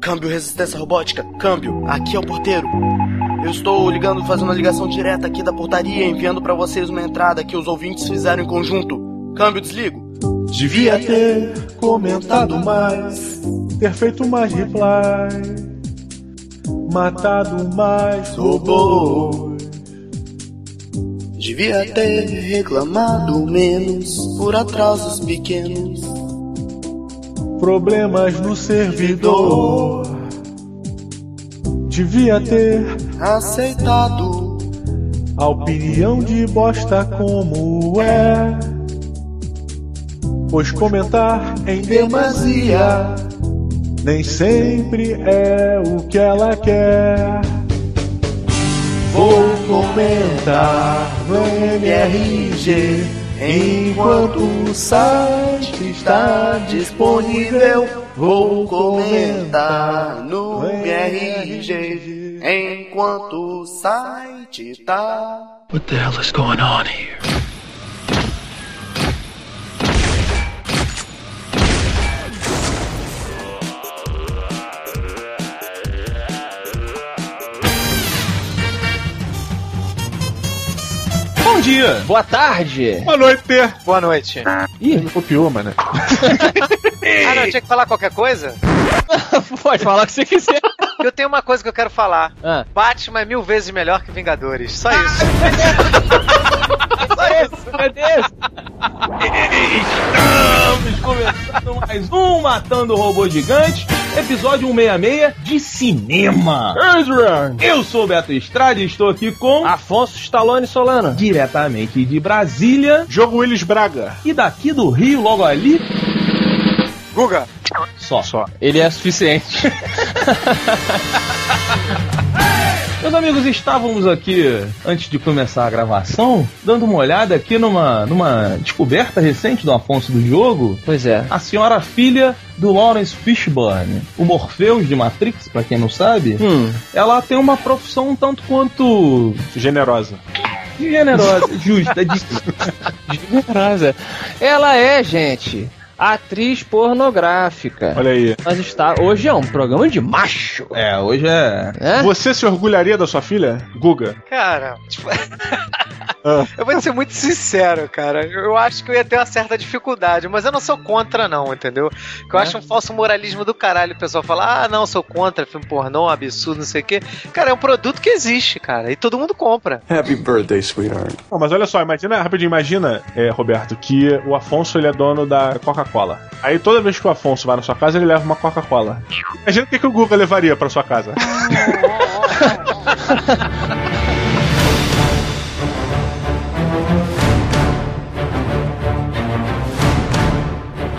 Câmbio resistência robótica, câmbio, aqui é o porteiro. Eu estou ligando, fazendo uma ligação direta aqui da portaria, enviando para vocês uma entrada que os ouvintes fizeram em conjunto. Câmbio, desligo. Devia ter comentado mais, ter feito mais reply, matado mais robôs. Devia ter reclamado menos por atrasos pequenos. Problemas no servidor. Devia ter Aceitado. a opinião de bosta como é. Pois comentar em demasia nem sempre é o que ela quer. Vou comentar no MRG enquanto o site está disponível. Vou comentar no MRG enquanto o site tá. What the hell is going on here? Bom dia, Boa tarde! boa noite. Boa noite. Ih, Não copiou, mano. Ah, não, tinha que falar qualquer coisa? pode falar o que você quiser. Eu tenho uma coisa que eu quero falar. Ah. Batman é mil vezes melhor que Vingadores. Só isso. Só isso, meu Deus! Estamos começando mais um Matando Robô Gigante, episódio 166 de cinema. Eu sou o Beto Estrada e estou aqui com, Afonso Stallone Solano. diretamente de Brasília Jogo Willis Braga. e daqui do Rio, logo ali, Guga. só. Só. Ele é suficiente. Meus amigos, estávamos aqui, antes de começar a gravação, dando uma olhada aqui numa, numa descoberta recente do Afonso do Diogo. Pois é. A senhora filha do Lawrence Fishburne, o Morpheus de Matrix, pra quem não sabe, Hum, ela tem uma profissão um tanto quanto Generosa. generosa, justa, digna. generosa. Ela é, gente, atriz pornográfica. Olha aí. Mas está. Hoje é um programa de macho. É, hoje é. Né? Você se orgulharia da sua filha? Guga. Cara, tipo. eu vou ser muito sincero, cara. Eu acho que eu ia ter uma certa dificuldade, mas eu não sou contra, não, entendeu? Que eu É? acho um falso moralismo do caralho o pessoal falar, ah, não, sou contra filme pornô, absurdo, não sei o quê. Cara, é um produto que existe, cara, e todo mundo compra. Happy birthday, sweetheart. Não, mas olha só, imagina, rapidinho, imagina, é, Roberto, que o Afonso ele é dono da Coca-Cola. Aí toda vez que o Afonso vai na sua casa, ele leva uma Coca-Cola. Imagina o que, que o Guga levaria pra sua casa.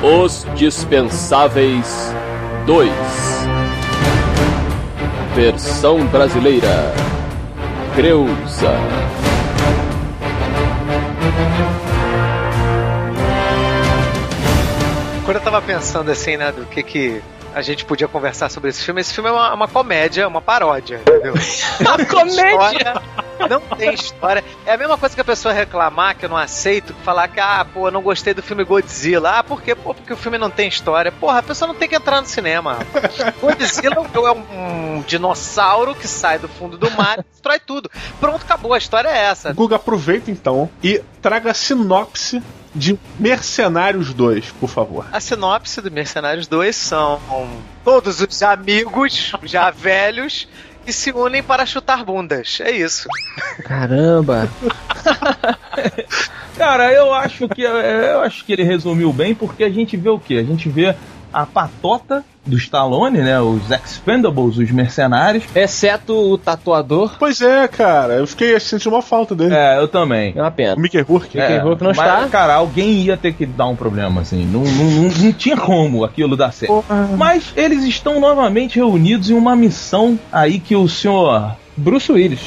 Os Dispensáveis 2 Versão brasileira. Creuza. Quando eu tava pensando assim, né, do que que a gente podia conversar sobre esse filme, esse filme é uma, uma comédia, uma paródia, entendeu? Uma comédia! História, não tem história. É a mesma coisa que a pessoa reclamar, que eu não aceito, falar que, ah, pô, eu não gostei do filme Godzilla. Ah, por quê? Pô, porque o filme não tem história. Porra, a pessoa não tem que entrar no cinema. Godzilla é um dinossauro que sai do fundo do mar e destrói tudo. Pronto, acabou, a história é essa. Guga, aproveita então e traga a sinopse de Mercenários 2, por favor. A sinopse do Mercenários 2 são todos os amigos, já velhos, que se unem para chutar bundas. É isso. Caramba! Cara, eu acho que eu acho que ele resumiu bem porque a gente vê o quê? A gente vê a patota do Stallone, né? Os Expendables, os mercenários. Exceto o tatuador. Pois é, cara, eu fiquei sentindo uma falta dele. É, eu também. É uma pena. O Mickey Rourke. Mickey Rourke não mas, está. Cara, alguém ia ter que dar um problema, assim. Não, não, não, não tinha como aquilo dar certo. Mas eles estão novamente reunidos em uma missão aí que o senhor. Bruce Willis.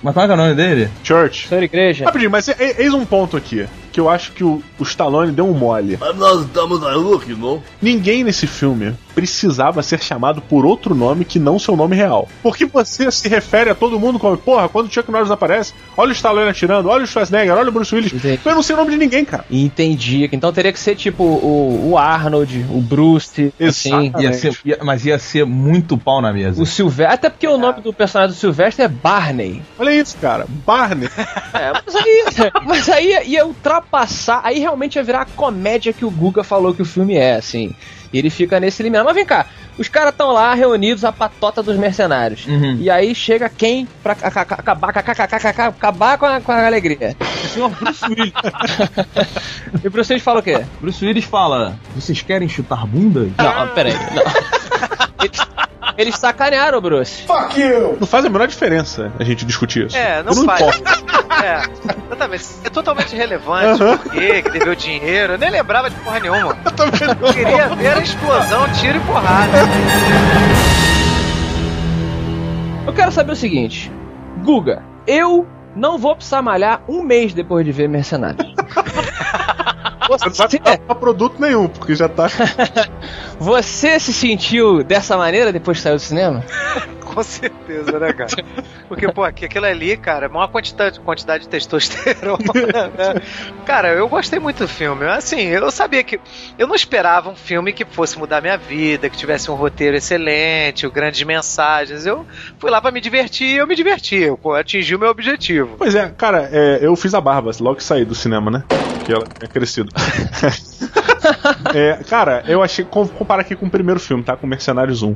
Mas qual é que é o nome dele? Church. Senhor Igreja. Rapidinho, mas eis um ponto aqui. Que eu acho que o, o Stallone deu um mole. Mas nós estamos aí, Luke, não? Ninguém nesse filme precisava ser chamado por outro nome que não seu nome real. Porque você se refere a todo mundo como, porra, quando o Chuck Norris aparece, olha o Stallone atirando, olha o Schwarzenegger, olha o Bruce Willis. Entendi. Eu não sei o nome de ninguém, cara. Entendi. Então teria que ser tipo o, o Arnold, o Bruce, assim. Ia ser, ia- mas ia ser muito pau na mesa. O Silvestre. Até porque o nome do personagem do Silvestre é Barney. Olha isso, cara. Barney. É, mas aí, mas aí ia, ia ultrapassar. Aí realmente ia virar a comédia que o Guga falou que o filme é, assim. E ele fica nesse limiar. Mas vem cá, os caras estão lá reunidos, a patota dos mercenários. Uhum. E aí chega quem pra ca- ca- ca- acabar, ca- ca- ca- ca- ca- acabar com a, com a alegria? O senhor Bruce Willis. E o Bruce Willis fala o quê? Bruce Willis fala: Vocês querem chutar bundas? Não, peraí. Não. Eles, eles sacanearam o Bruce. Não faz a menor diferença a gente discutir isso. É, não, Eu faz. É, exatamente. É totalmente irrelevante. Por quê? Que deveu dinheiro. Eu nem lembrava de porra nenhuma. Eu queria ver a explosão, tiro e porrada. Eu quero saber o seguinte: Guga, eu não vou precisar malhar um mês depois de ver Mercenário. Você não vai pra produto nenhum, porque já tá. você se sentiu dessa maneira depois que saiu do cinema? Com certeza, né, cara? Porque, pô, aquilo ali, cara, é uma quantidade, quantidade de testosterona, né? Cara, eu gostei muito do filme. Assim, eu sabia que. Eu não esperava um filme que fosse mudar minha vida, que tivesse um roteiro excelente, grandes mensagens. Eu fui lá pra me divertir e eu me diverti. Eu atingi o meu objetivo. Pois é, cara, é, eu fiz a barba logo que saí do cinema, né? Que ela é crescido. É, cara, eu achei. com- Comparar aqui com o primeiro filme, tá? Com Mercenários 1.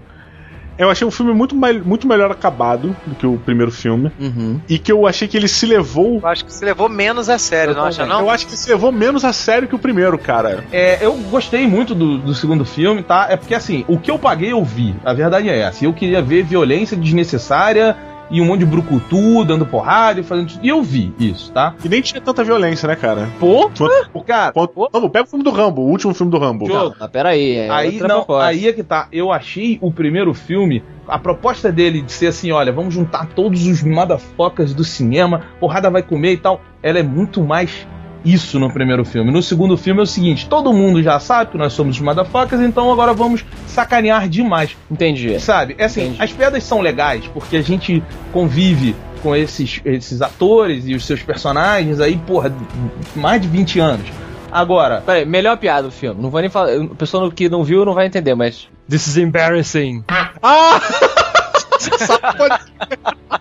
Eu achei um filme muito, muito melhor acabado do que o primeiro filme. Uhum. E que eu achei que ele se levou. Eu acho que se levou menos a sério, Eu não acha, não? Eu acho que se levou menos a sério que o primeiro, cara. É, eu gostei muito do, do segundo filme, tá? É porque assim, o que eu paguei eu vi. A verdade é essa. Eu queria ver violência desnecessária e um monte de brucutu dando porrada e fazendo. E eu vi isso, tá? E nem tinha tanta violência, né, cara? Pô? Cara, Quanto- Vamos, pega o filme do Rambo, o último filme do Rambo. Jogo. Mas peraí, é aí não, proposta. aí é que tá. Eu achei o primeiro filme, a proposta dele de ser assim, olha, vamos juntar todos os motherfuckers do cinema, porrada vai comer e tal. Ela é muito mais isso no primeiro filme. No segundo filme é o seguinte, todo mundo já sabe que nós somos os motherfuckers, então agora vamos sacanear demais. Entendi. Sabe? É assim, Entendi. as piadas são legais porque a gente convive com esses, esses atores e os seus personagens aí, porra, mais de 20 anos. Agora, Peraí, melhor piada do filme. Não vou nem falar. A pessoa que não viu não vai entender, mas. This is embarrassing. Ah!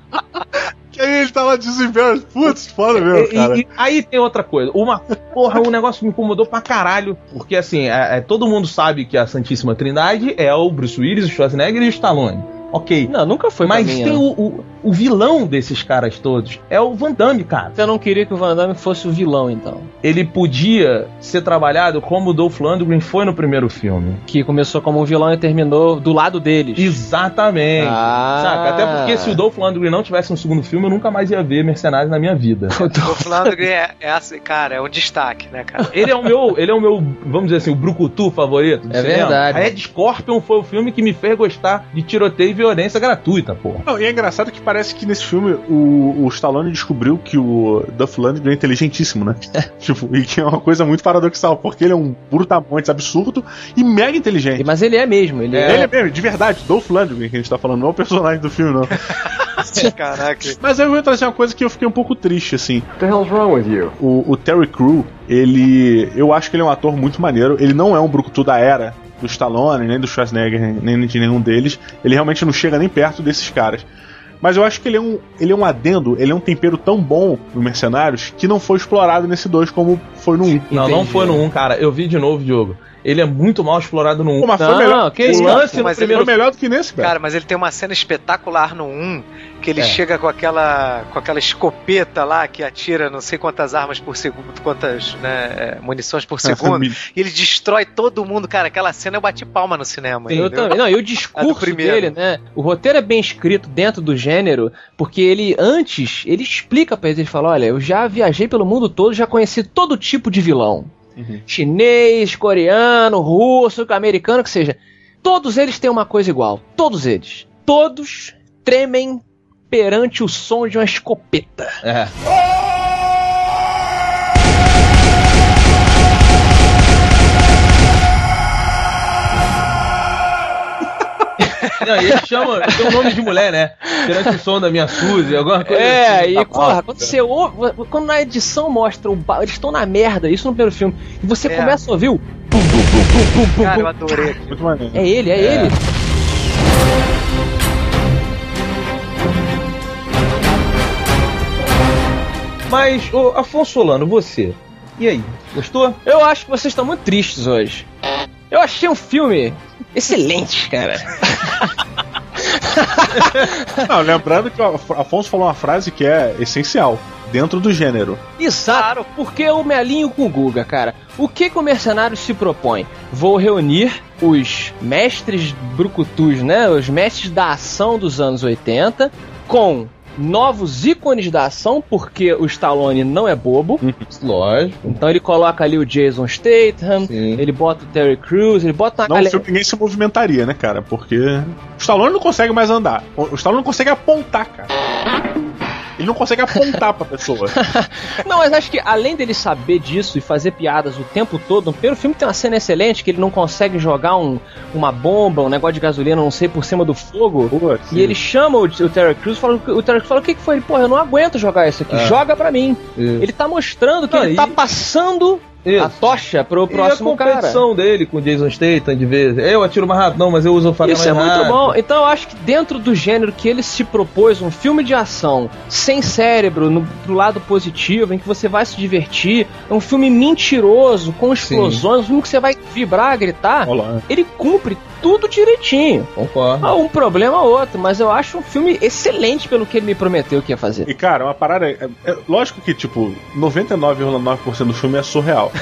ele tava desesperado. Putz, foda mesmo, cara. e- e aí tem outra coisa. Uma porra, um negócio que me incomodou pra caralho. Porque assim, é- é, todo mundo sabe que a Santíssima Trindade é o Bruce Willis, o Schwarzenegger e o Stallone. Ok. Não, nunca foi Mas pra mim, tem né? o, o, o vilão desses caras todos. É o Van Damme, cara. Você não queria que o Van Damme fosse o vilão, então. Ele podia ser trabalhado como o Dolph Lundgren foi no primeiro filme. Que começou como um vilão e terminou do lado deles. Exatamente. Ah. Saca? Até porque se o Dolph Lundgren não tivesse no segundo filme, eu nunca mais ia ver Mercenários na minha vida. O Flandre é, é assim, cara, é um destaque, né, cara? Ele é o meu, ele é o meu, vamos dizer assim, o brucutu favorito É cinema. verdade. A Ed Scorpion foi o filme que me fez gostar de tiroteio e violência gratuita, porra. Não, e é engraçado que parece que nesse filme o, o Stallone descobriu que o Duff Lundgren é inteligentíssimo, né? tipo, e que é uma coisa muito paradoxal, porque ele é um brutamontes absurdo e mega inteligente. Mas ele é mesmo, ele é. Ele é mesmo, de verdade, Dolph Lundgren que a gente tá falando, não é o personagem do filme, não. Caraca. Mas aí eu vou trazer uma coisa que eu fiquei um pouco triste, assim. What the hell's wrong with you? O, o Terry Crew, ele. Eu acho que ele é um ator muito maneiro. Ele não é um brucutu da era do Stallone, nem do Schwarzenegger, nem de nenhum deles. Ele realmente não chega nem perto desses caras. Mas eu acho que ele é um, ele é um adendo, ele é um tempero tão bom no Mercenários que não foi explorado nesse 2 como foi no 1. Um. Não, não foi no 1, cara. Eu vi de novo, Diogo. Ele é muito mal explorado no 1. Pô, mas foi Não, melhor. que o isso, lance cara. no Mas ele primeiro foi melhor do que nesse, velho. Cara, mas ele tem uma cena espetacular no 1, que ele É. chega com aquela com aquela escopeta lá que atira não sei quantas armas por segundo, quantas né, é, munições por segundo, e ele destrói todo mundo, cara. Aquela cena eu bati palma no cinema. Eu entendeu? também. Não, e o discurso primeiro. dele, né? O roteiro é bem escrito dentro do gênero, porque ele antes, ele explica pra eles, ele fala, olha, eu já viajei pelo mundo todo, já conheci todo tipo de vilão. Uhum. Chinês, coreano, russo, americano, que seja. Todos eles têm uma coisa igual. Todos eles. Todos tremem perante o som de uma escopeta. É. Não, e ele chama, tem um nome de mulher, né? Tirante o som da minha Suzy, alguma coisa É, assim. e porra, quando você ouve, quando na edição mostra o ba- eles estão na merda, isso no primeiro filme, e você É. começa a ouvir o pum, pum, pum, pum, pum, pum, Cara, eu pum. adorei. Muito maneiro. É ele, é, É. ele. Mas, ô, Afonso Solano, você, e aí, gostou? Eu acho que vocês estão muito tristes hoje. Eu achei um filme excelente, cara. Não, lembrando que o Af- Afonso falou uma frase que é essencial. Dentro do gênero. Exato, porque eu me alinho com o Guga, cara. O que, que o mercenário se propõe? Vou reunir os mestres brucutus, né? Os mestres da ação dos anos 80 com novos ícones da ação, porque o Stallone não é bobo. Lógico. Então ele coloca ali o Jason Statham, Sim. ele bota o Terry Crews, ele bota Não, galera. ninguém se movimentaria, né, cara? Porque o Stallone não consegue mais andar. O Stallone não consegue apontar, cara. Ele não consegue apontar pra pessoa. Não, mas acho que além dele saber disso e fazer piadas o tempo todo, no primeiro filme tem uma cena excelente que ele não consegue jogar um, uma bomba, um negócio de gasolina, não sei, por cima do fogo. Pô, E ele chama o, o Terry Crews fala, o Terry Crews fala: O que, que foi? Ele, porra, eu não aguento jogar isso aqui, É. joga pra mim. Isso. Ele tá mostrando que Não, ele e- tá passando Isso. a tocha pro E próximo a cara. competição dele com o Jason Statham de vez. Eu atiro mais rápido, não, mas eu uso o faca Isso é mais muito rápido. bom. Então eu acho que dentro do gênero que ele se propôs, um filme de ação, sem cérebro, no, pro lado positivo, em que você vai se divertir, é um filme mentiroso, com explosões, um filme que você vai vibrar, gritar, Olha lá. ele cumpre tudo direitinho. Concordo. Ah, Um problema ou outro, mas eu acho um filme excelente pelo que ele me prometeu que ia fazer. E, cara, uma parada. É, é- lógico que, tipo, 99,9% do filme é surreal.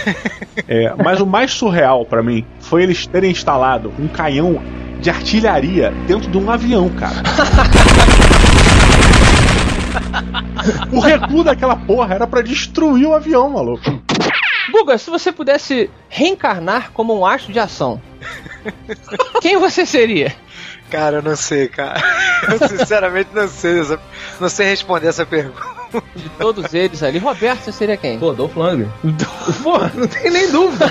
É, mas o mais surreal pra mim foi eles terem instalado um canhão de artilharia dentro de um avião, cara. o recuo daquela porra era pra destruir o avião, maluco. Guga, se você pudesse reencarnar como um astro de ação, quem você seria? Cara, eu não sei, cara. Eu sinceramente não sei. Não sei responder essa pergunta. De todos eles ali, Roberto, você seria quem? Pô, Dolph Lundgren. Pô, não tem nem dúvida,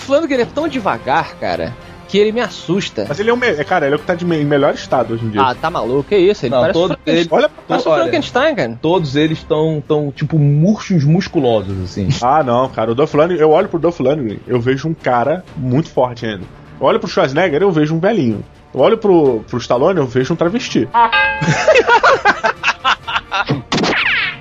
falando que ele é tão devagar, cara, que ele me assusta. Mas ele é o me... cara, ele é o que tá de me- em melhor estado hoje em dia. Ah, tá maluco, que isso? Ele Não, parece todo o Frankenstein. ele- Olha pra Parece o olha. Frankenstein, cara. Todos eles estão, tão, tipo, murchos musculosos, assim. Ah, não, cara. O Dolph Lundgren, eu olho pro Dolph Lundgren, eu vejo um cara muito forte ainda. Eu olho pro Schwarzenegger, eu vejo um velhinho. Eu olho pro, pro Stallone, eu vejo um travesti.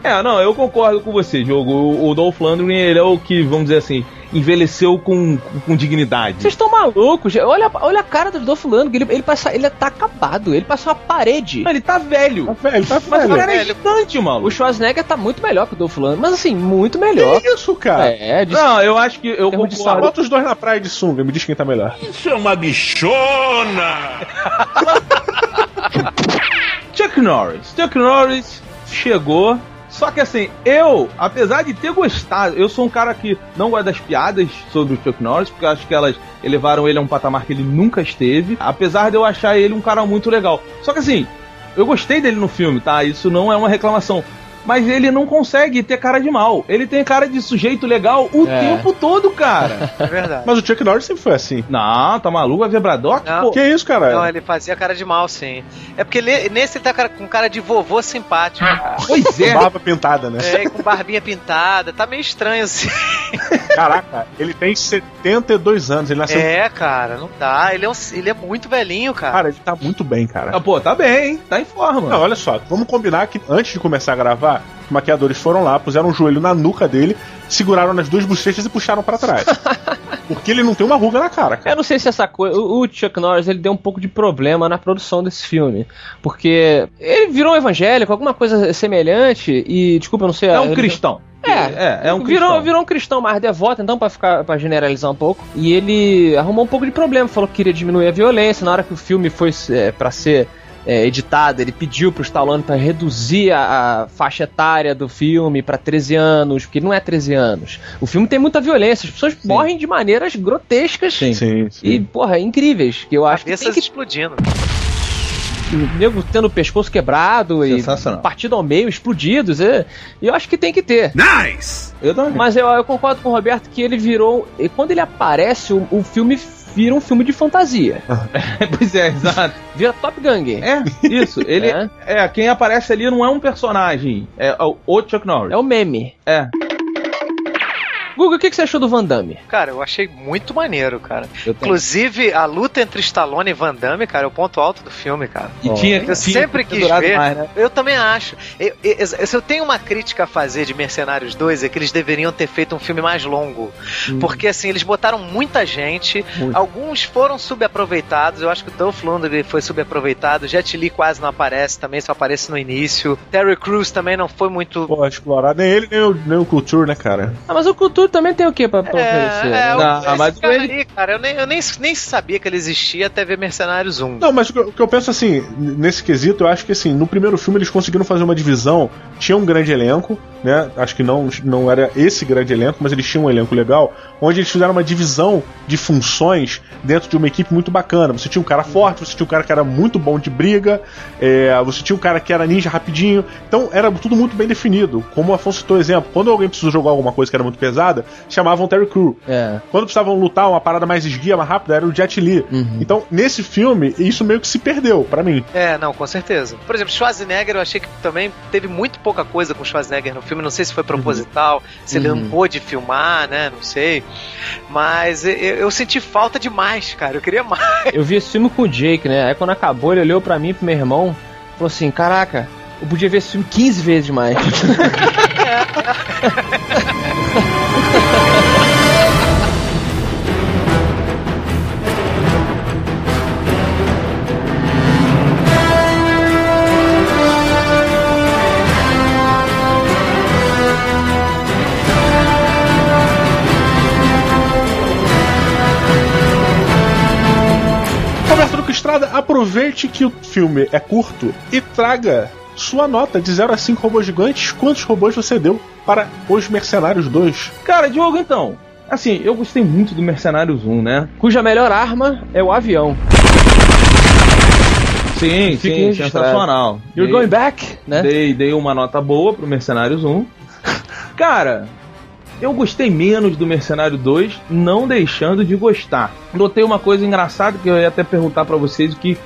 É, não, eu concordo com você, jogo. O, o Dolph Lundgren, ele é o que, vamos dizer assim, envelheceu com, com, com dignidade. Vocês estão malucos? Olha, olha a cara do Dolph Lundgren. Ele, ele, passa, ele tá acabado. Ele passa uma parede. Não, ele tá velho. Tá velho, tá Mas o velho. cara é velho. gigante, O maluco. Schwarzenegger tá muito melhor que o Dolph Lundgren. Mas assim, muito melhor. Que isso, cara? É, de Não, eu acho que eu concordo. Bota os dois na praia de sunga, me diz quem tá melhor. Chuck Norris. Chuck Norris chegou. Só que assim, eu, apesar de ter gostado, eu sou um cara que não gosta das piadas sobre o Chuck Norris, porque eu acho que elas elevaram ele a um patamar que ele nunca esteve. Apesar de eu achar ele um cara muito legal. Só que assim, eu gostei dele no filme, tá? Isso não é uma reclamação. Mas ele não consegue ter cara de mal. Ele tem cara de sujeito legal o É. tempo todo, cara. É verdade. Mas o Chuck Norris sempre foi assim. não, tá maluco? É vibrador? Que isso, cara? Não, ele fazia cara de mal, sim. É porque ele- nesse ele tá cara- com cara de vovô simpático. Pois é. Barba pintada, né? É, com barbinha pintada. Tá meio estranho assim. Caraca, ele tem 72 anos, ele nasceu. É, cara, não dá. Ele é, um- ele é muito velhinho, cara. Cara, ele tá muito bem, cara. Ah, pô, tá bem, hein? Tá em forma. Não, olha só, vamos combinar que antes de começar a gravar, os maquiadores foram lá, puseram um joelho na nuca dele, seguraram nas duas bochechas e puxaram pra trás. Porque ele não tem uma ruga na cara, cara. Eu não sei se essa coisa. O o Chuck Norris ele deu um pouco de problema na produção desse filme. Porque ele virou um evangélico, alguma coisa semelhante, e. Desculpa, eu não sei. É um cristão. É, é, é um virou, cristão. virou um cristão mais devoto, então, pra ficar para generalizar um pouco. E ele arrumou um pouco de problema, falou que queria diminuir a violência. Na hora que o filme foi é, para ser é, editado, ele pediu pro Stallone para reduzir a, a faixa etária do filme pra 13 anos, porque não é 13 anos. O filme tem muita violência, as pessoas morrem de maneiras grotescas. Sim. Sim, sim. E, porra, incríveis. Que eu acho que tem Cabeças que explodindo. o nego tendo o pescoço quebrado e partido ao meio, explodidos. é. E eu acho que tem que ter. Eu também. Mas eu, eu concordo com o Roberto que ele virou. E quando ele aparece, o, o filme vira um filme de fantasia. pois é, exato. Vira Top Gun. É, isso. Ele É. é. quem aparece ali não é um personagem, é o, o Chuck Norris. É o meme. É. Guga, o que, que você achou do Van Damme? Cara, eu achei muito maneiro, cara. Inclusive, a luta entre Stallone e Van Damme, cara, é o ponto alto do filme, cara. E tinha, Eu tinha sempre que ter quis ver. mais, né? Eu também acho. Eu, eu- se eu tenho uma crítica a fazer de Mercenários 2, é que eles deveriam ter feito um filme mais longo. Porque, assim, eles botaram muita gente, Muito. alguns foram subaproveitados. Eu acho que o Dolph Lundgren foi subaproveitado. Jet Li quase não aparece também, só aparece no início. Terry Crews também não foi muito. Pô, explorado. Nem ele, nem o, nem o Culture, né, cara? Ah, mas o Cultura também tem o que pra, pra oferecer? É, né? é, Não, mas cara ele- aí, cara, eu nem, eu nem, nem sabia que ele existia até ver Mercenários 1. Não, mas o que, eu- o que eu penso assim, nesse quesito, eu acho que assim, no primeiro filme eles conseguiram fazer uma divisão, tinha um grande elenco, né? Acho que não, não era esse grande elenco, mas eles tinham um elenco legal, onde eles fizeram uma divisão de funções dentro de uma equipe muito bacana. Você tinha um cara forte, você tinha um cara que era muito bom de briga, é, você tinha um cara que era ninja rapidinho. Então era tudo muito bem definido. Como o Afonso citou exemplo, quando alguém precisou jogar alguma coisa que era muito pesada, chamavam Terry Crew. É. Quando precisavam lutar uma parada mais esguia, mais rápida, era o Jet Li. Uhum. Então, nesse filme, isso meio que se perdeu, pra mim. É, não, com certeza. Por exemplo, Schwarzenegger, eu achei que também teve muito pouca coisa com Schwarzenegger no filme. Não sei se foi proposital, se ele não Uhum. pôde filmar, né? Não sei. Mas eu, eu senti falta demais, cara. Eu queria mais. Eu vi esse filme com o Jake, né? Aí quando acabou, ele olhou pra mim e pro meu irmão falou assim: Caraca, eu podia ver esse filme 15 vezes mais. Duque Estrada, aproveite que o filme é curto e traga sua nota de 0 a 5 robôs gigantes. Quantos robôs você deu para Os Mercenários 2? Cara, Diogo, então. Assim, eu gostei muito do Mercenários 1, né? Cuja melhor arma é o avião. Sim, sim, sensacional. You're Dei- going back, né? Dei, dei uma nota boa pro Mercenários 1. Cara, eu gostei menos do Mercenário 2, não deixando de gostar. Notei uma coisa engraçada que eu ia até perguntar pra vocês o que.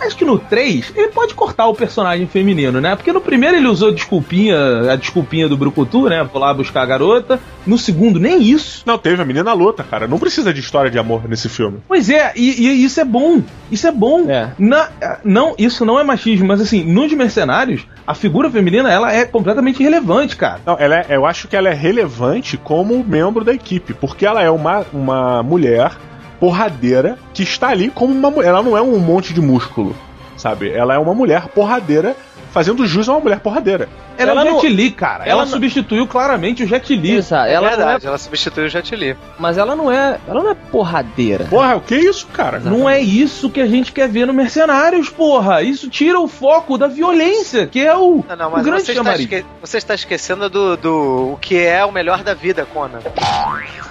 Acho que no 3 ele pode cortar o personagem feminino, né? Porque no primeiro ele usou desculpinha, a desculpinha do Brucutu, né? Vou lá buscar a garota. No segundo, nem isso. Não, teve a menina luta, cara. Não precisa de história de amor nesse filme. Pois é, e, e isso é bom. Isso é bom. É. Na- não, isso não é machismo, mas assim, nos mercenários, a figura feminina ela é completamente irrelevante, cara. Não, ela é- eu acho que ela é relevante como membro da equipe, porque ela é uma, uma mulher porradeira que está ali como uma mulher. Ela não é um monte de músculo, sabe? Ela é uma mulher porradeira fazendo jus a uma mulher porradeira. Ela, Ela é o não- Jet Li, cara. Ela, ela não- substituiu claramente o Jet Li. Exato. É Ela não é, verdade, ela substituiu o Jet Li. mas ela não é. Ela não é porradeira. Porra, o que é isso, cara? Não é isso que a gente quer ver no Mercenários, porra. Isso tira o foco da violência, que é o, Não, não, o mas grande você está, esque... você está esquecendo do, do o que é o melhor da vida, Conan.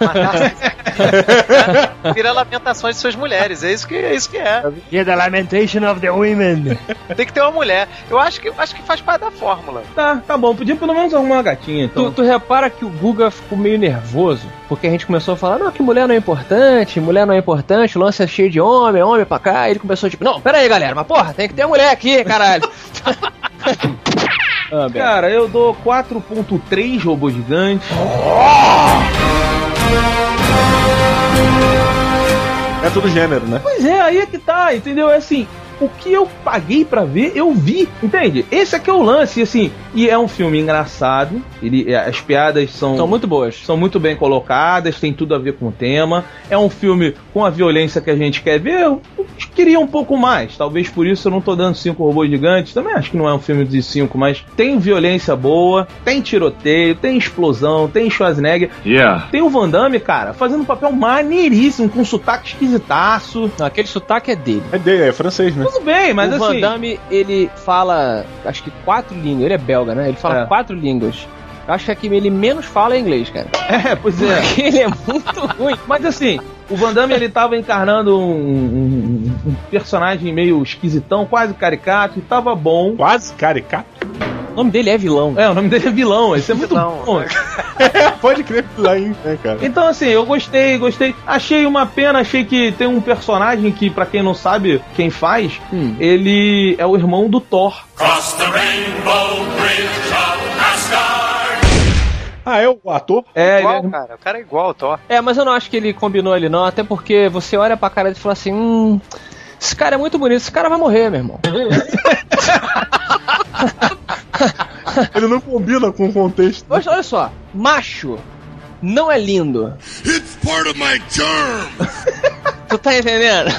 Matar... Vira lamentações de suas mulheres, é isso que é. Isso que é. Yeah, the lamentation of the women. Tem que ter uma mulher. Eu acho que, acho que faz parte da fórmula. Tá, tá bom. Podia pelo menos arrumar uma gatinha, então. Tu, tu repara que o Guga ficou meio nervoso, porque a gente começou a falar, não, que mulher não é importante, mulher não é importante, o lance é cheio de homem, homem pra cá, e ele começou tipo, não, pera aí, galera, mas porra, tem que ter mulher aqui, caralho. ah. Cara, eu dou 4.3 robôs gigantes. É tudo gênero, né? Pois é, aí é que tá, entendeu? É assim, o que eu paguei pra ver, eu vi, entende? Esse aqui é o lance, assim, e é um filme engraçado, ele, é, as piadas são, São muito boas. são muito bem colocadas, tem tudo a ver com o tema. É um filme com a violência que a gente quer ver. Eu queria um pouco mais. Talvez por isso eu não tô dando cinco robôs gigantes. Também acho que não é um filme de cinco, mas tem violência boa, tem tiroteio, tem explosão, tem Schwarzenegger. Yeah. Tem o Van Damme, cara, fazendo um papel maneiríssimo, com um sotaque esquisitaço. Não, aquele sotaque é dele. É, de- é francês, né? Tudo bem, mas o assim. Van Damme, ele fala, acho que quatro línguas, ele é belga, né? Ele fala É. quatro línguas. Eu acho que a que ele menos fala é inglês, cara. É, pois é. Porque ele é muito ruim. Mas assim, o Van Damme ele tava encarnando um, um- um personagem meio esquisitão, quase caricato, e tava bom. Quase caricato. O nome dele é vilão. É, o nome dele é vilão, esse é muito Vilão, bom. né? Pode crer que lá, hein, né, cara? Então, assim, eu gostei, gostei. Achei uma pena, achei que tem um personagem que, pra quem não sabe quem faz, Hum. ele é o irmão do Thor. Ah, é o ator? É, igual, ele é- cara. O cara é igual ao Thor. É, mas eu não acho que ele combinou ali não, até porque você olha pra cara dele e fala assim, hum, esse cara é muito bonito, esse cara vai morrer, meu irmão. Ele não combina com o contexto. Mas olha só, macho não é lindo. Tu tá entendendo?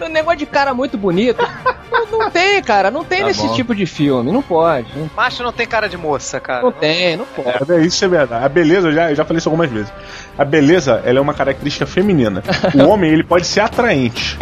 O negócio de cara muito bonito. Não, não tem, cara. Não tem Tá nesse bom. tipo de filme. Não pode. Não, Macho não tem cara de moça, cara. não tem, não pode. É, isso é verdade. A beleza, eu já, eu já falei isso algumas vezes. A beleza, ela é uma característica feminina. O homem, ele pode ser atraente.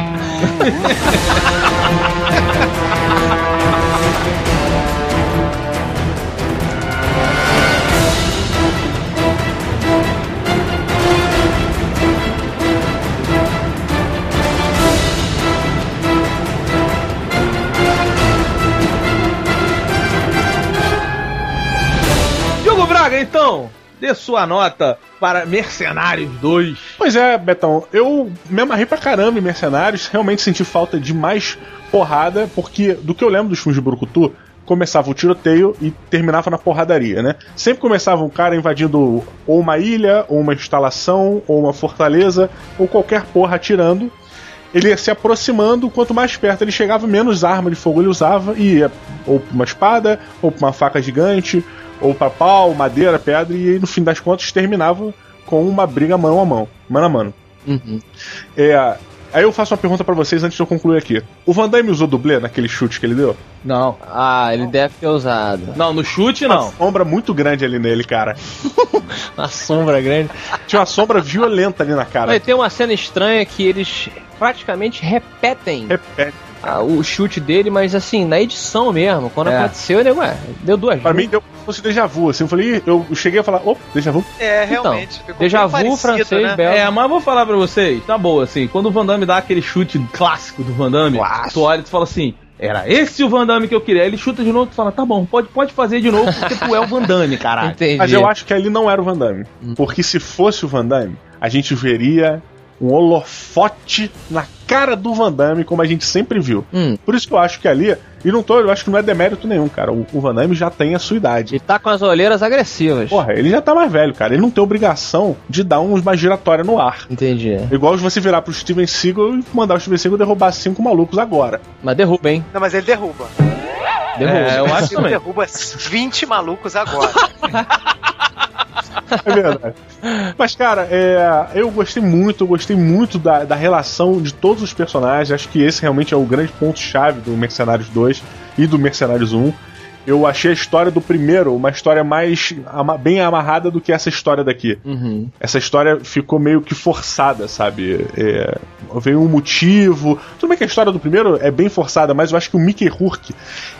Então, dê sua nota para Mercenários 2. Pois é, Betão, eu me amarrei pra caramba em Mercenários, realmente senti falta de mais porrada, porque do que eu lembro dos filmes de Brucutu, começava o tiroteio e terminava na porradaria, né? Sempre começava um cara invadindo ou uma ilha, ou uma instalação, ou uma fortaleza, ou qualquer porra atirando. Ele ia se aproximando, quanto mais perto ele chegava, menos arma de fogo ele usava, e ia ou pra uma espada, ou pra uma faca gigante, ou pra pau, madeira, pedra, e aí, no fim das contas terminava com uma briga mão a mão, mano a mano. Uhum. É, aí eu faço uma pergunta pra vocês antes de eu concluir aqui. O Van Damme usou dublê naquele chute que ele deu? Não. Ah, ele deve ter usado. Não, no chute Uma não. sombra muito grande ali nele, cara. Uma sombra grande. Tinha uma sombra violenta ali na cara. Vai ter uma cena estranha que eles praticamente repetem Repete. Ah, o chute dele, mas assim, na edição mesmo. Quando É. aconteceu, ele ué, deu duas Pra mim deu como se fosse déjà vu, assim, eu falei, eu cheguei a falar, opa, déjà vu. É, realmente. ficou Déjà bem vu, parecido, francês, né? belga. É, mas vou falar pra vocês, tá boa, assim, quando o Van Damme dá aquele chute clássico do Van Damme, Clássico. tu olha e tu fala assim, era esse o Van Damme que eu queria. Aí ele chuta de novo e tu fala, tá bom, pode, pode fazer de novo, porque tu é o Van Damme, caralho. Entendi. Mas eu acho que ali não era o Van Damme. Porque se fosse o Van Damme, a gente veria um holofote na cara do Van Damme, como a gente sempre viu. Hum. Por isso que eu acho que ali, e não tô, eu acho que não é demérito nenhum, cara. O, o Van Damme já tem a sua idade. Ele tá com as olheiras agressivas. Porra, ele já tá mais velho, cara. Ele não tem obrigação de dar uma giratória no ar. Entendi. Igual você virar pro Steven Seagal e mandar o Steven Seagal derrubar cinco malucos agora. Mas derruba, hein? Não, mas ele derruba. Derruba. É, eu acho Ele também. derruba 20 malucos agora. É verdade. Mas, cara, é, eu gostei muito, eu gostei muito da, da relação de todos os personagens. Acho que esse realmente é o grande ponto-chave do Mercenários 2 e do Mercenários 1. Eu achei a história do primeiro uma história mais bem amarrada do que essa história daqui. Uhum. Essa história ficou meio que forçada, sabe? É, veio um motivo. Tudo bem que a história do primeiro é bem forçada, mas eu acho que o Mickey Rourke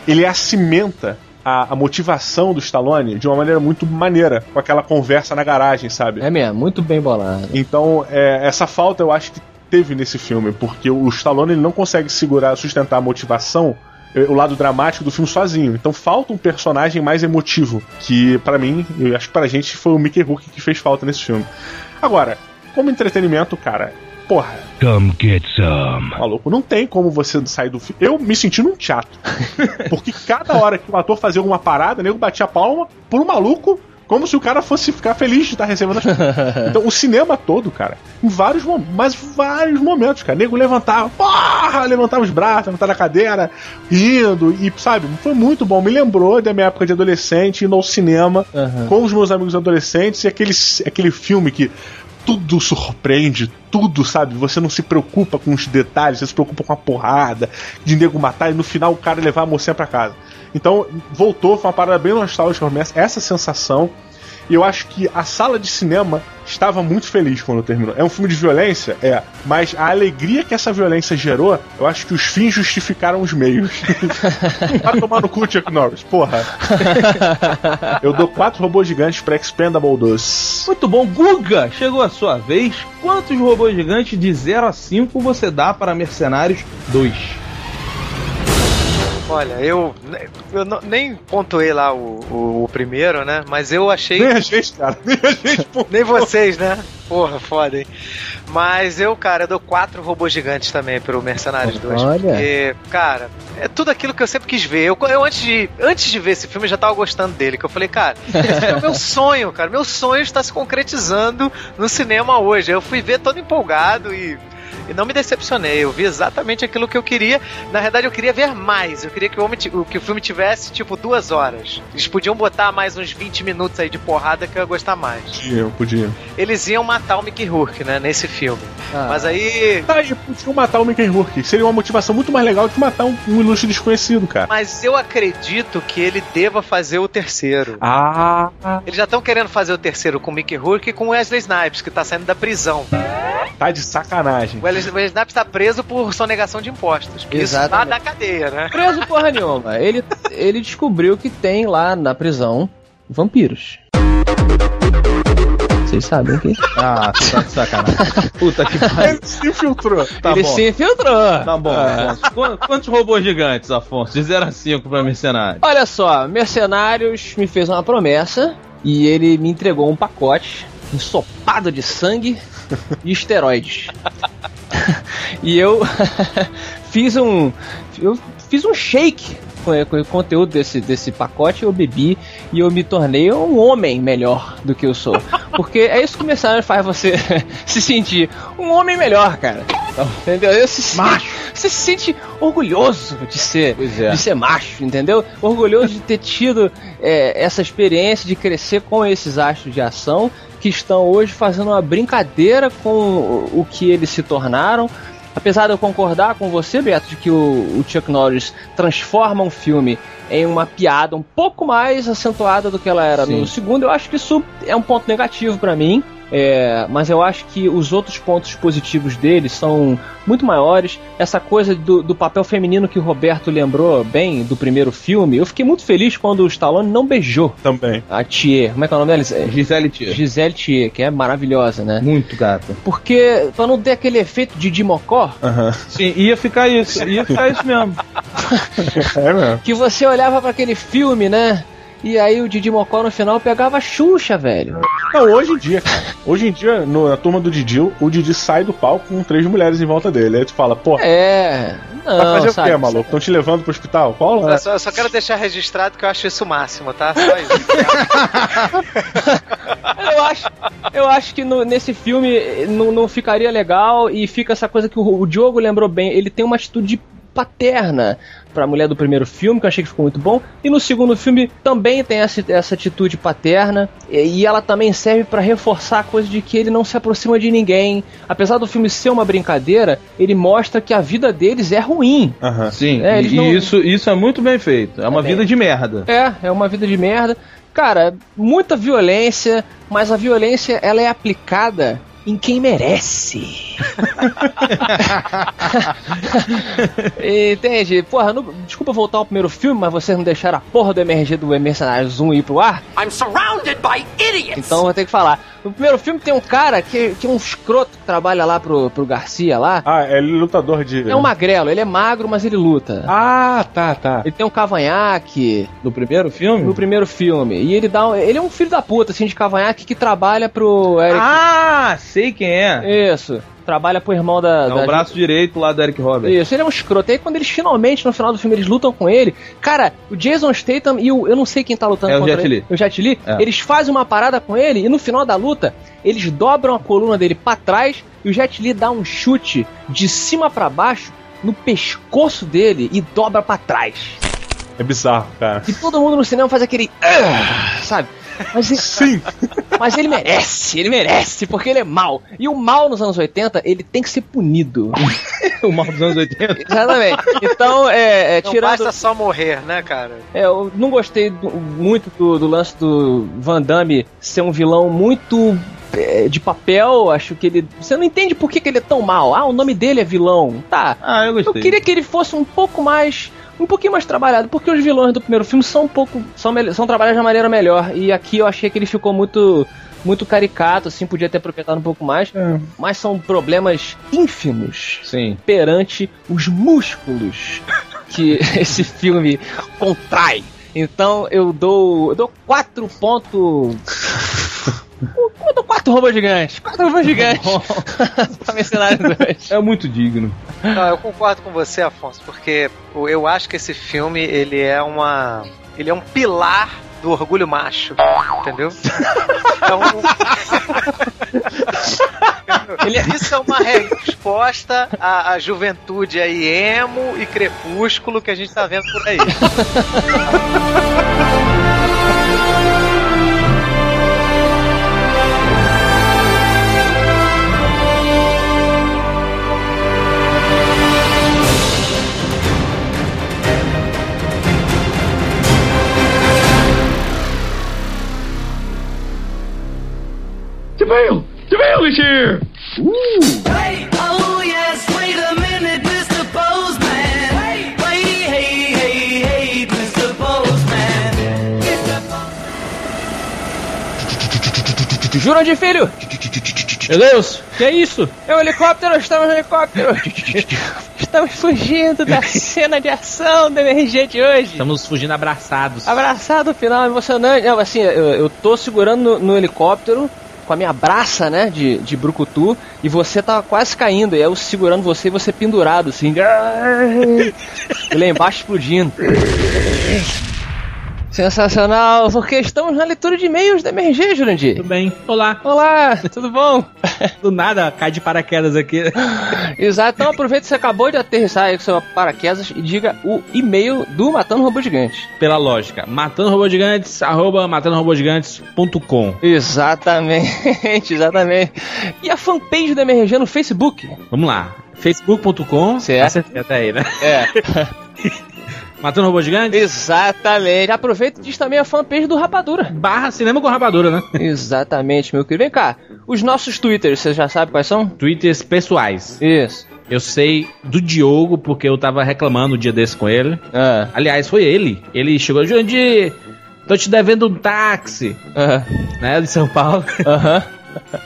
ele acimenta a, a motivação do Stallone de uma maneira muito maneira, com aquela conversa na garagem, sabe? É mesmo, muito bem bolado. Então, é, essa falta eu acho que teve nesse filme, porque o Stallone ele não consegue segurar, sustentar a motivação, eh, o lado dramático do filme sozinho. Então falta um personagem mais emotivo, que pra mim, eu acho que pra gente foi o Mickey Rourke que fez falta nesse filme. Agora, como entretenimento, cara, porra, Come get some. maluco, não tem como você sair do filme. Eu me senti num teatro. Porque cada hora que o ator fazia alguma parada, o nego batia a palma por um maluco, como se o cara fosse ficar feliz de estar recebendo as Então, o cinema todo, cara, em vários momentos, mas vários momentos, cara, o nego levantava, porra, levantava os braços, levantava a cadeira, rindo, e sabe, foi muito bom. Me lembrou da minha época de adolescente, indo ao cinema Uhum. com os meus amigos adolescentes e aquele, aquele filme que tudo surpreende, tudo, sabe? Você não se preocupa com os detalhes, você se preocupa com a porrada, de nego matar e no final o cara levar a mocinha pra casa. Então, voltou, foi uma parada bem nostálgica essa sensação. E eu acho que a sala de cinema estava muito feliz quando terminou. É um filme de violência? É. Mas a alegria que essa violência gerou, eu acho que os fins justificaram os meios. Vai tomar no cu, Chuck Norris. Porra. Eu dou quatro robôs gigantes pra Expendable 2. Muito bom, Guga, chegou a sua vez. Quantos robôs gigantes de 0 a 5 você dá para Mercenários 2? Olha, eu, eu não- nem pontuei lá o, o, o primeiro, né? Mas eu achei. Nem a gente, cara. Nem a gente, pô. Nem vocês, né? Porra, foda, hein? Mas eu, cara, eu dou quatro robôs gigantes também pro Mercenários 2. Olha. Porque, cara, é tudo aquilo que eu sempre quis ver. Eu, eu antes, de, antes de ver esse filme, eu já tava gostando dele. Que eu falei, cara, esse é o meu sonho, cara. Meu sonho está se concretizando no cinema hoje. Eu fui ver todo empolgado e. E não me decepcionei, eu vi exatamente aquilo que eu queria. Na verdade, eu queria ver mais. Eu queria que o, homem que o filme tivesse, tipo, duas horas. Eles podiam botar mais uns 20 minutos aí de porrada que eu ia gostar mais. Podia, podia. Eles iam matar o Mickey Rourke, né, nesse filme. Ah. Mas aí. Tá, e podiam matar o Mickey Rourke. Seria uma motivação muito mais legal do que matar um, um ilustre desconhecido, cara. Mas eu acredito que ele deva fazer o terceiro. Ah, Eles já estão querendo fazer o terceiro com o Mickey Rourke e com o Wesley Snipes, que tá saindo da prisão. tá de sacanagem. O Wesley, Wesley Snipes tá preso por sonegação de impostos. Isso lá Exatamente. da cadeia, né? Preso porra nenhuma. Ele, ele descobriu que tem lá na prisão vampiros. Vocês sabem que Ah, tu tá de sacanagem. Puta que pariu. Ele se infiltrou. Tá ele bom. se infiltrou. Tá bom, Afonso. Qu- Quantos robôs gigantes, Afonso? De 0 a 5 pra mercenário. Olha só, Mercenários me fez uma promessa e ele me entregou um pacote ensopado de sangue e esteroides. e eu fiz um eu fiz um shake com, o conteúdo desse, desse pacote, eu bebi e eu me tornei um homem melhor do que eu sou. Porque é isso que o Mercenário faz você se sentir um homem melhor, cara. Entendeu? Eu se, macho. Você se sente orgulhoso de ser, é. de ser macho, entendeu? Orgulhoso de ter tido é, essa experiência de crescer com esses astros de ação que estão hoje fazendo uma brincadeira com o que eles se tornaram. Apesar de eu concordar com você, Beto, de que o, o Chuck Norris transforma um filme em uma piada um pouco mais acentuada do que ela era Sim. no segundo, eu acho que isso é um ponto negativo pra mim. É, mas eu acho que os outros pontos positivos dele são muito maiores. Essa coisa do, do papel feminino que o Roberto lembrou bem do primeiro filme, eu fiquei muito feliz quando o Stallone não beijou Também. a Thier. Como é que é o nome dela? É Gisele Tia. Gisele Thier, que é maravilhosa, né? Muito gata. Porque, pra não ter aquele efeito de Dimocó, Aham. Sim, ia ficar isso. Ia ficar isso mesmo. É mesmo. que você olhava pra aquele filme, né? E aí o Didi Mocó no final pegava a Xuxa, velho. Não, hoje em dia, cara. Hoje em dia, no- na turma do Didi, o Didi sai do palco com três mulheres em volta dele. Aí tu fala, pô, É. Não, vai fazer sabe, o quê, maluco? Estão te levando pro hospital? Qual Eu é? só, eu só quero deixar registrado que eu acho isso o máximo, tá? Só isso. Eu acho, eu acho que no- nesse filme eh, não, não ficaria legal e fica essa coisa que o, o Diogo lembrou bem. Ele tem uma atitude paterna pra mulher do primeiro filme, que eu achei que ficou muito bom. E no segundo filme também tem essa, essa atitude paterna. E, e ela também serve pra reforçar a coisa de que ele não se aproxima de ninguém. Apesar do filme ser uma brincadeira, ele mostra que a vida deles é ruim. Aham. Sim, É, e, não- isso, isso é muito bem feito. É uma bem. vida de merda. É, é uma vida de merda. Cara, muita violência, mas a violência ela é aplicada em quem merece. Entende? Porra, não- desculpa voltar ao primeiro filme, mas vocês não deixaram a porra do MRG do Mercenários 1 ir pro ar? I'm surrounded! Então eu vou ter que falar. No primeiro filme tem um cara que, que é um escroto que trabalha lá pro, pro Garcia lá. Ah, é lutador de. É um magrelo, ele é magro, mas ele luta. Ah, tá, tá. Ele tem um cavanhaque. No primeiro filme? no primeiro filme. E ele dá um, ele é um filho da puta, assim, de cavanhaque que trabalha pro Eric. Ah, sei quem é. Isso. Trabalha pro irmão da. É da- o braço direito lá do Eric Roberts. Isso, ele é um escroto. E aí quando eles finalmente, no final do filme, eles lutam com ele, cara, o Jason Statham e o. Eu não sei quem tá lutando É o contra Jet ele. Li. O Jet Li. É. Eles fazem uma parada com ele e no final da luta, eles dobram a coluna dele pra trás e o Jet Li dá um chute de cima pra baixo no pescoço dele e dobra pra trás. É bizarro, cara. E todo mundo no cinema faz aquele. "Ah", sabe? Mas ele, Sim. mas ele merece, ele merece, porque ele é mal. E o mal nos anos 80, ele tem que ser punido. o mal dos anos 80. Exatamente. Então, é, é Não tirando. basta só morrer, né, cara? É, eu não gostei do- muito do, do lance do Van Damme ser um vilão muito é, de papel. Acho que ele. Você não entende por que, que ele é tão mal. Ah, o nome dele é vilão. Tá. Ah, eu Eu gostei. queria que ele fosse um pouco mais. Um pouquinho mais trabalhado, porque os vilões do primeiro filme são um pouco. são, são trabalhados de uma maneira melhor. E aqui eu achei que ele ficou muito. muito caricato, assim, podia ter aproveitado um pouco mais. Mas são problemas ínfimos Sim. perante os músculos que esse filme contrai. Então eu dou. Eu dou 4 pontos. Eu dou 4 robôs gigantes. 4 robôs gigantes. pra Mercenário 2. É muito digno. Não, eu concordo com você, Afonso, porque eu acho que esse filme, ele é uma... Ele é um pilar do orgulho macho, entendeu? Então... Ele é- Isso é uma resposta à, à juventude aí, emo e crepúsculo que a gente tá vendo por aí. Hey, oh yes, wait a minute, Mr. Postman. Wait, wait, hey, hey, hey, Mr. Postman. Jurandir Filho! Meu Deus, que é isso? É um helicóptero, estamos no helicóptero! Estamos fugindo da cena de ação do MRG de hoje. Estamos fugindo abraçados. Abraçado, final emocionante. Não, assim, eu, eu tô segurando no, no helicóptero com a minha braça, né, de, de brucutu, e você tava quase caindo, e eu segurando você e você pendurado, assim. e lá embaixo explodindo. Sensacional, porque estamos na leitura de e-mails da MRG, Jurandir. Tudo bem. Olá. Olá, tudo bom? Do nada, cai de paraquedas aqui. Exato, então aproveita que você acabou de aterrissar aí com seu paraquedas e diga o e-mail do Matando Robô Gigante. Pela lógica. Matando robôs gigantes, arroba matandorobogigantes.com. Exatamente, exatamente. E a fanpage da MRG no Facebook? Vamos lá. facebook.com. Certo. Acertei até aí, né? É. Matando robôs gigantes. Exatamente. Aproveita e diz também a fanpage do Rapadura. Barra cinema com rapadura, né? Exatamente, meu querido. Vem cá. Os nossos twitters, você já sabe quais são? Twitters pessoais. Isso. Eu sei do Diogo, porque eu tava reclamando um dia desse com ele. Ah, Aliás, foi ele. Ele chegou, Jurandir, tô te devendo um táxi, aham, né? De São Paulo. aham.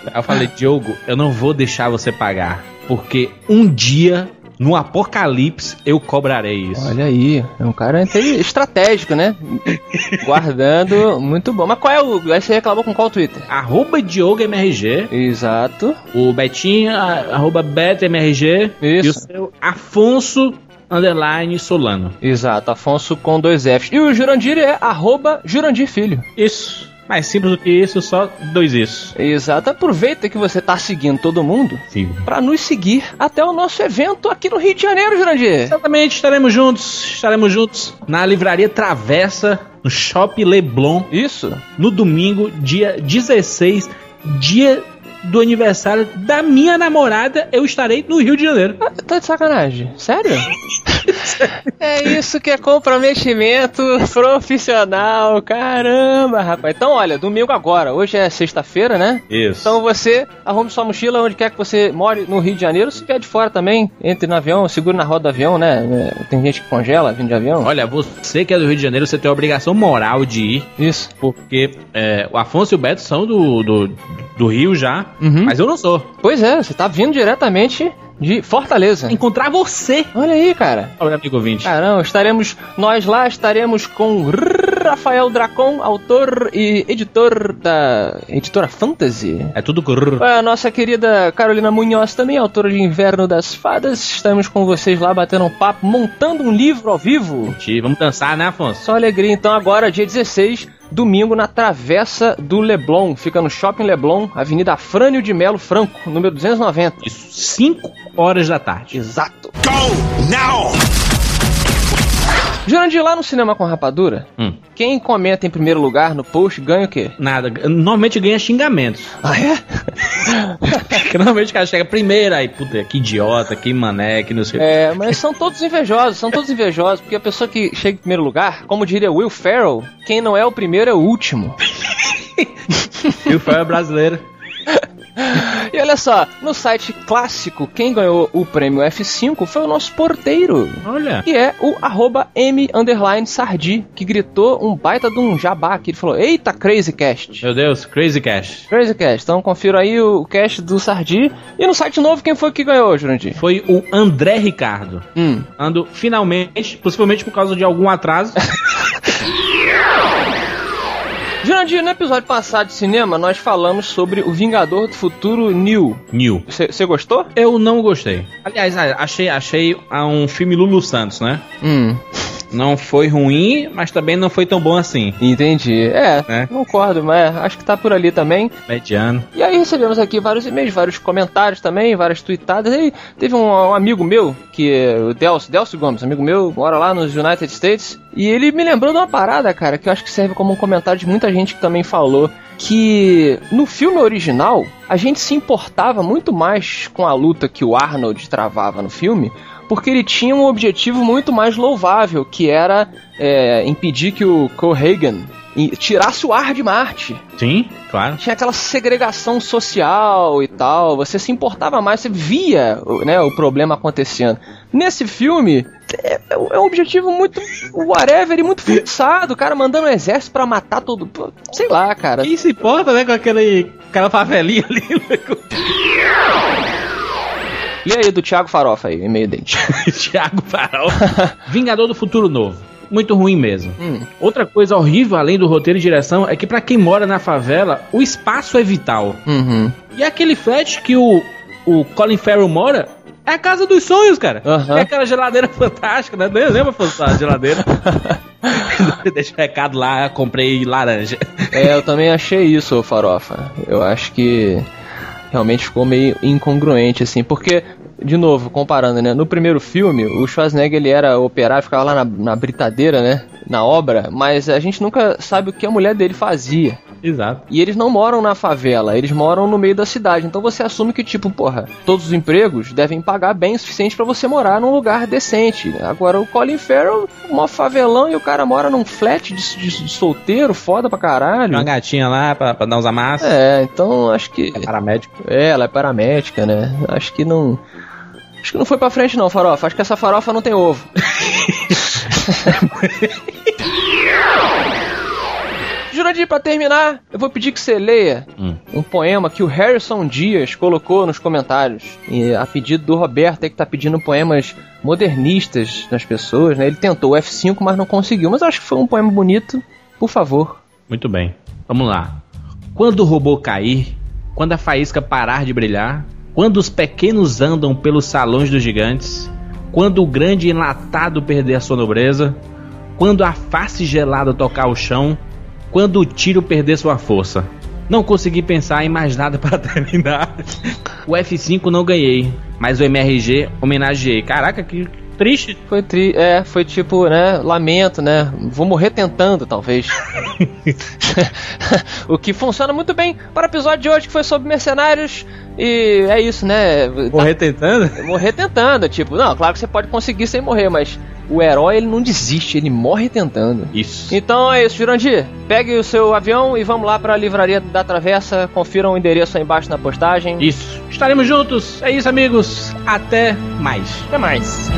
Aí eu falei, Diogo, eu não vou deixar você pagar. Porque um dia, no apocalipse, eu cobrarei isso. Olha aí, é um cara estratégico, né? Guardando, muito bom. Mas qual é o. Aí você reclamou com qual Twitter? Arroba Diogo MRG, Exato. o Betinho, arroba BetoMRG, e o Isso. seu Afonso Underline Solano. Exato, Afonso com dois Fs. E o Jurandir é arroba Jurandir Filho. Isso. Mais simples do que isso, só dois isso. Exato. Aproveita que você tá seguindo todo mundo Sim. pra nos seguir até o nosso evento aqui no Rio de Janeiro, Jurandir. Exatamente, estaremos juntos, estaremos juntos na Livraria Travessa, no Shopping Leblon, Isso. no domingo, dia 16, dia do aniversário da minha namorada, eu estarei no Rio de Janeiro. Ah, Tá de sacanagem? Sério? é isso que é comprometimento profissional. Caramba, rapaz. Então, olha, domingo agora. Hoje é sexta-feira, né? Isso. Então você arrume sua mochila onde quer que você more no Rio de Janeiro. Se vier de fora também, entre no avião, segure na roda do avião, né? É, Tem gente que congela vindo de avião. Olha, você que é do Rio de Janeiro, você tem a obrigação moral de ir, Isso. porque é, o Afonso e o Beto são do, do, do Rio já, Uhum. mas eu não sou. Pois é, você tá vindo diretamente de Fortaleza. Encontrar você, Olha aí, cara. olha, amigo ouvinte. Caramba, estaremos nós lá, estaremos com Rafael Dracon, autor e editor da editora Fantasy. É tudo grrr. A nossa querida Carolina Munhoz, também autora de Inverno das Fadas. Estamos com vocês lá batendo um papo, montando um livro ao vivo. Vamos dançar, né, Afonso? Só alegria, então, agora, dia 16, domingo, na Travessa do Leblon. Fica no Shopping Leblon, Avenida Afrânio de Melo Franco, número 290. Isso, 5 horas da tarde. Exato. Go now! Jurandir, lá no Cinema com Rapadura, Hum. quem comenta em primeiro lugar no post ganha o quê? Nada. Normalmente ganha xingamentos. Ah, é? Normalmente o cara chega primeiro, aí, puta, que idiota, que mané, que não sei o É, mas são todos invejosos, são todos invejosos, porque a pessoa que chega em primeiro lugar, como diria Will Ferrell, quem não é o primeiro é o último. o Fel é brasileiro. E olha só, no site clássico, quem ganhou o prêmio F5 foi o nosso porteiro. Olha. Que é o arroba M underline Sardi, que gritou um baita de um jabá, que ele falou, eita, Crazy Cast. Meu Deus, Crazy Cash. Crazy Cast, então confira aí o cast do Sardi. E no site novo, quem foi que ganhou, Jurandir? Foi o André Ricardo. Hum. Ando finalmente, possivelmente por causa de algum atraso. Jurandir, no episódio passado de cinema, nós falamos sobre o Vingador do Futuro New. New. Você gostou? Eu não gostei. Aliás, achei, achei ah, um filme Lulu Santos, né? Hum. Não foi ruim, mas também não foi tão bom assim. Entendi. É, É. concordo, mas acho que tá por ali também. Mediano. E aí recebemos aqui vários e-mails, vários comentários também, várias tweetadas. E teve um, um amigo meu, que é o Delcio, Delcio Gomes, amigo meu, mora lá nos United States. E ele me lembrou de uma parada, cara, que eu acho que serve como um comentário de muita gente que também falou. Que no filme original, a gente se importava muito mais com a luta que o Arnold travava no filme, porque ele tinha um objetivo muito mais louvável, que era é, impedir que o Cohagen tirasse o ar de Marte. Sim, claro. Tinha aquela segregação social e tal. Você se importava mais, você via o- né, o problema acontecendo. Nesse filme, é, é um objetivo muito whatever e muito forçado. O cara mandando um exército pra matar todo. Sei lá, cara. Quem se importa, né, com aquele, aquela favelinha ali? E aí, do Thiago Farofa aí, meio dente. Thiago Farol. Vingador do Futuro Novo. Muito ruim mesmo. Hum. Outra coisa horrível, além do roteiro e direção, é que pra quem mora na favela, o espaço é vital. Uhum. E aquele flat que o, o Colin Farrell mora é a casa dos sonhos, cara. Aham. É aquela geladeira fantástica, né? Nem lembra a geladeira. Deixa o recado lá, comprei laranja. É, eu também achei isso, Farofa. Eu acho que realmente ficou meio incongruente, assim, porque, de novo, comparando, né? No primeiro filme, o Schwarzenegger ele era operário, ficava lá na, na britadeira, né? Na obra, mas a gente nunca sabe o que a mulher dele fazia. Exato. E eles não moram na favela, eles moram no meio da cidade. Então você assume que, tipo, porra, todos os empregos devem pagar bem o suficiente pra você morar num lugar decente. Agora o Colin Farrell, um favelão e o cara mora num flat de, de- de solteiro, foda pra caralho. Uma gatinha lá pra, pra dar uns amassos. É, então acho que. Paramédico. É, ela é paramédica, né? Acho que não. Acho que não foi pra frente, não, farofa. Acho que essa farofa não tem ovo. Jurandir, pra terminar, eu vou pedir que você leia Hum. um poema que o Harrison Dias colocou nos comentários. E a pedido do Roberto, aí que tá pedindo poemas modernistas nas pessoas, né? Ele tentou o F5, mas não conseguiu. Mas eu acho que foi um poema bonito. Por favor. Muito bem. Vamos lá. Quando o robô cair, quando a faísca parar de brilhar, quando os pequenos andam pelos salões dos gigantes, quando o grande enlatado perder a sua nobreza, quando a face gelada tocar o chão, quando o tiro perder sua força. Não consegui pensar em mais nada para terminar. O F5 não ganhei, mas o MRG homenageei. Caraca, que triste. Foi tri é, foi tipo, né, lamento, né? Vou morrer tentando, talvez. o que funciona muito bem para o episódio de hoje que foi sobre mercenários e é isso, né? Morrer tentando? Tá- morrer tentando, tipo, não, claro que você pode conseguir sem morrer, mas o herói ele não desiste, ele morre tentando. Isso. Então é isso, Jurandir. Pegue o seu avião e vamos lá para a livraria da Travessa. Confiram o endereço aí embaixo na postagem. Isso. Estaremos juntos. É isso, amigos. Até mais. Até mais.